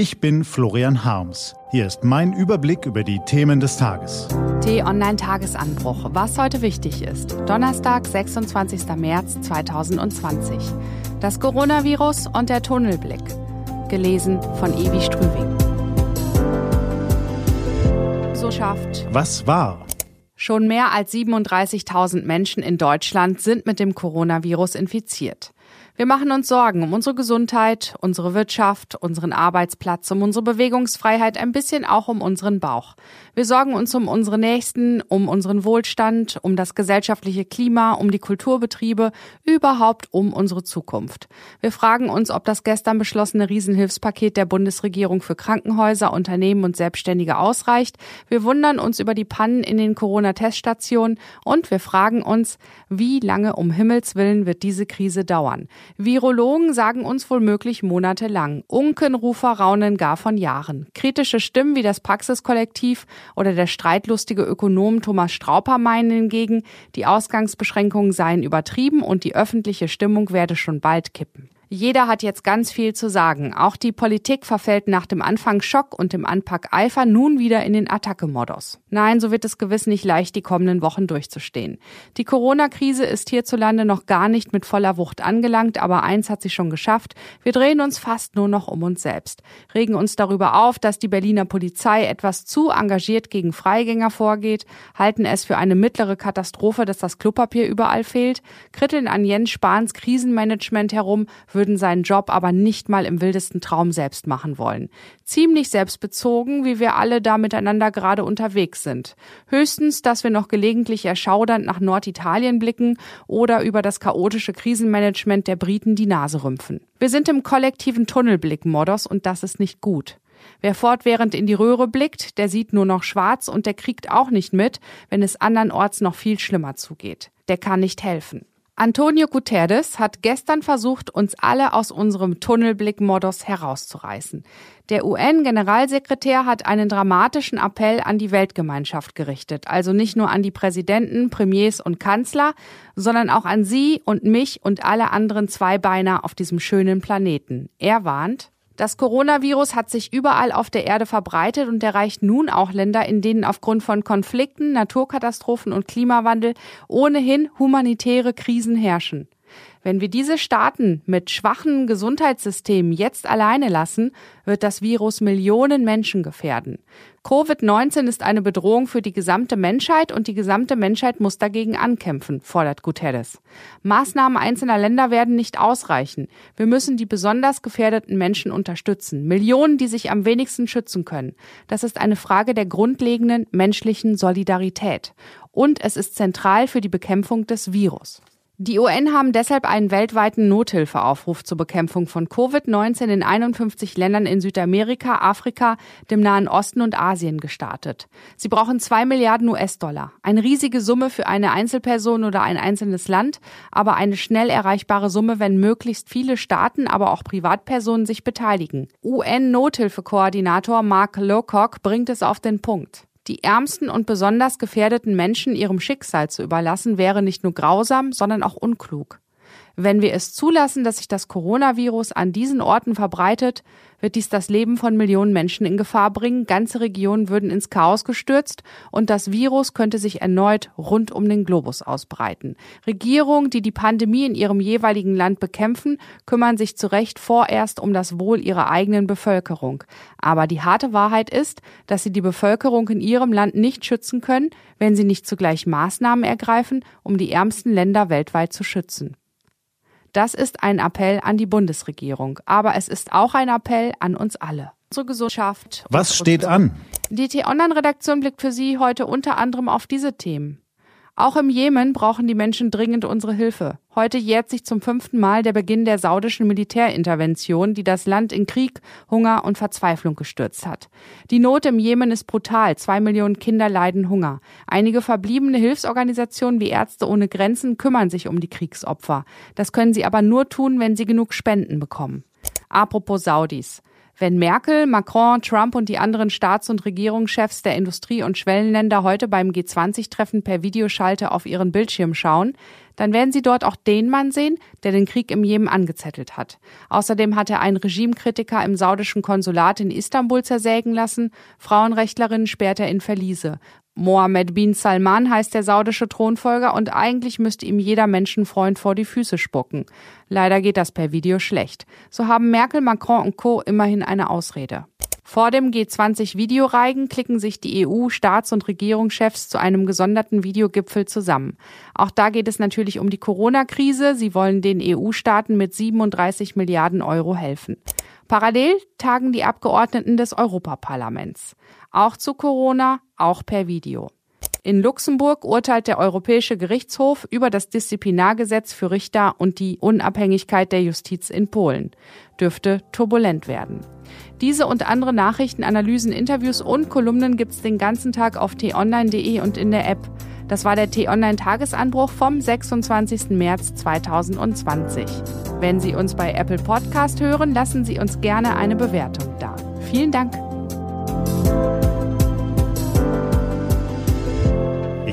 Ich bin Florian Harms. Hier ist mein Überblick über die Themen des Tages. T-Online-Tagesanbruch. Was heute wichtig ist. Donnerstag, 26. März 2020. Das Coronavirus und der Tunnelblick. Gelesen von Evi Strüving. So schafft. Was war? Schon mehr als 37.000 Menschen in Deutschland sind mit dem Coronavirus infiziert. Wir machen uns Sorgen um unsere Gesundheit, unsere Wirtschaft, unseren Arbeitsplatz, um unsere Bewegungsfreiheit, ein bisschen auch um unseren Bauch. Wir sorgen uns um unsere Nächsten, um unseren Wohlstand, um das gesellschaftliche Klima, um die Kulturbetriebe, überhaupt um unsere Zukunft. Wir fragen uns, ob das gestern beschlossene Riesenhilfspaket der Bundesregierung für Krankenhäuser, Unternehmen und Selbstständige ausreicht. Wir wundern uns über die Pannen in den Corona-Teststationen und wir fragen uns, wie lange um Himmels Willen wird diese Krise dauern? Virologen sagen uns womöglich monatelang. Unkenrufer raunen gar von Jahren. Kritische Stimmen wie das Praxiskollektiv oder der streitlustige Ökonom Thomas Strauper meinen hingegen, die Ausgangsbeschränkungen seien übertrieben und die öffentliche Stimmung werde schon bald kippen. Jeder hat jetzt ganz viel zu sagen. Auch die Politik verfällt nach dem Anfang Schock und dem Anpack Eifer nun wieder in den Attacke-Modus. Nein, so wird es gewiss nicht leicht, die kommenden Wochen durchzustehen. Die Corona-Krise ist hierzulande noch gar nicht mit voller Wucht angelangt, aber eins hat sie schon geschafft. Wir drehen uns fast nur noch um uns selbst. Regen uns darüber auf, dass die Berliner Polizei etwas zu engagiert gegen Freigänger vorgeht, halten es für eine mittlere Katastrophe, dass das Klopapier überall fehlt, kritteln an Jens Spahns Krisenmanagement herum, würden seinen Job aber nicht mal im wildesten Traum selbst machen wollen. Ziemlich selbstbezogen, wie wir alle da miteinander gerade unterwegs sind. Höchstens, dass wir noch gelegentlich erschaudernd nach Norditalien blicken oder über das chaotische Krisenmanagement der Briten die Nase rümpfen. Wir sind im kollektiven Tunnelblick-Modus und das ist nicht gut. Wer fortwährend in die Röhre blickt, der sieht nur noch schwarz und der kriegt auch nicht mit, wenn es andernorts noch viel schlimmer zugeht. Der kann nicht helfen. Antonio Guterres hat gestern versucht, uns alle aus unserem Tunnelblick-Modus herauszureißen. Der UN-Generalsekretär hat einen dramatischen Appell an die Weltgemeinschaft gerichtet, also nicht nur an die Präsidenten, Premiers und Kanzler, sondern auch an Sie und mich und alle anderen Zweibeiner auf diesem schönen Planeten. Er warnt, das Coronavirus hat sich überall auf der Erde verbreitet und erreicht nun auch Länder, in denen aufgrund von Konflikten, Naturkatastrophen und Klimawandel ohnehin humanitäre Krisen herrschen. Wenn wir diese Staaten mit schwachen Gesundheitssystemen jetzt alleine lassen, wird das Virus Millionen Menschen gefährden. Covid-19 ist eine Bedrohung für die gesamte Menschheit und die gesamte Menschheit muss dagegen ankämpfen, fordert Guterres. Maßnahmen einzelner Länder werden nicht ausreichen. Wir müssen die besonders gefährdeten Menschen unterstützen. Millionen, die sich am wenigsten schützen können. Das ist eine Frage der grundlegenden menschlichen Solidarität. Und es ist zentral für die Bekämpfung des Virus. Die UN haben deshalb einen weltweiten Nothilfeaufruf zur Bekämpfung von Covid-19 in 51 Ländern in Südamerika, Afrika, dem Nahen Osten und Asien gestartet. Sie brauchen zwei Milliarden US-Dollar. Eine riesige Summe für eine Einzelperson oder ein einzelnes Land, aber eine schnell erreichbare Summe, wenn möglichst viele Staaten, aber auch Privatpersonen sich beteiligen. UN-Nothilfekoordinator Mark Lowcock bringt es auf den Punkt. Die ärmsten und besonders gefährdeten Menschen ihrem Schicksal zu überlassen, wäre nicht nur grausam, sondern auch unklug. Wenn wir es zulassen, dass sich das Coronavirus an diesen Orten verbreitet, wird dies das Leben von Millionen Menschen in Gefahr bringen, ganze Regionen würden ins Chaos gestürzt und das Virus könnte sich erneut rund um den Globus ausbreiten. Regierungen, die die Pandemie in ihrem jeweiligen Land bekämpfen, kümmern sich zu Recht vorerst um das Wohl ihrer eigenen Bevölkerung. Aber die harte Wahrheit ist, dass sie die Bevölkerung in ihrem Land nicht schützen können, wenn sie nicht zugleich Maßnahmen ergreifen, um die ärmsten Länder weltweit zu schützen. Das ist ein Appell an die Bundesregierung, aber es ist auch ein Appell an uns alle. Unsere Gesellschaft. Was steht an? Die T-Online-Redaktion blickt für Sie heute unter anderem auf diese Themen. Auch im Jemen brauchen die Menschen dringend unsere Hilfe. Heute jährt sich zum fünften Mal der Beginn der saudischen Militärintervention, die das Land in Krieg, Hunger und Verzweiflung gestürzt hat. Die Not im Jemen ist brutal. Zwei Millionen Kinder leiden Hunger. Einige verbliebene Hilfsorganisationen wie Ärzte ohne Grenzen kümmern sich um die Kriegsopfer. Das können sie aber nur tun, wenn sie genug Spenden bekommen. Apropos Saudis. Wenn Merkel, Macron, Trump und die anderen Staats- und Regierungschefs der Industrie- und Schwellenländer heute beim G20-Treffen per Videoschalte auf ihren Bildschirm schauen, dann werden sie dort auch den Mann sehen, der den Krieg im Jemen angezettelt hat. Außerdem hat er einen Regimekritiker im saudischen Konsulat in Istanbul zersägen lassen, Frauenrechtlerinnen sperrt er in Verliese. Mohammed bin Salman heißt der saudische Thronfolger und eigentlich müsste ihm jeder Menschenfreund vor die Füße spucken. Leider geht das per Video schlecht. So haben Merkel, Macron und Co. immerhin eine Ausrede. Vor dem G20-Videoreigen klicken sich die EU-Staats- und Regierungschefs zu einem gesonderten Videogipfel zusammen. Auch da geht es natürlich um die Corona-Krise. Sie wollen den EU-Staaten mit 37 Milliarden Euro helfen. Parallel tagen die Abgeordneten des Europaparlaments. Auch zu Corona, auch per Video. In Luxemburg urteilt der Europäische Gerichtshof über das Disziplinargesetz für Richter und die Unabhängigkeit der Justiz in Polen. Dürfte turbulent werden. Diese und andere Nachrichten, Analysen, Interviews und Kolumnen gibt's den ganzen Tag auf t-online.de und in der App. Das war der T-Online-Tagesanbruch vom 26. März 2020. Wenn Sie uns bei Apple Podcast hören, lassen Sie uns gerne eine Bewertung da. Vielen Dank.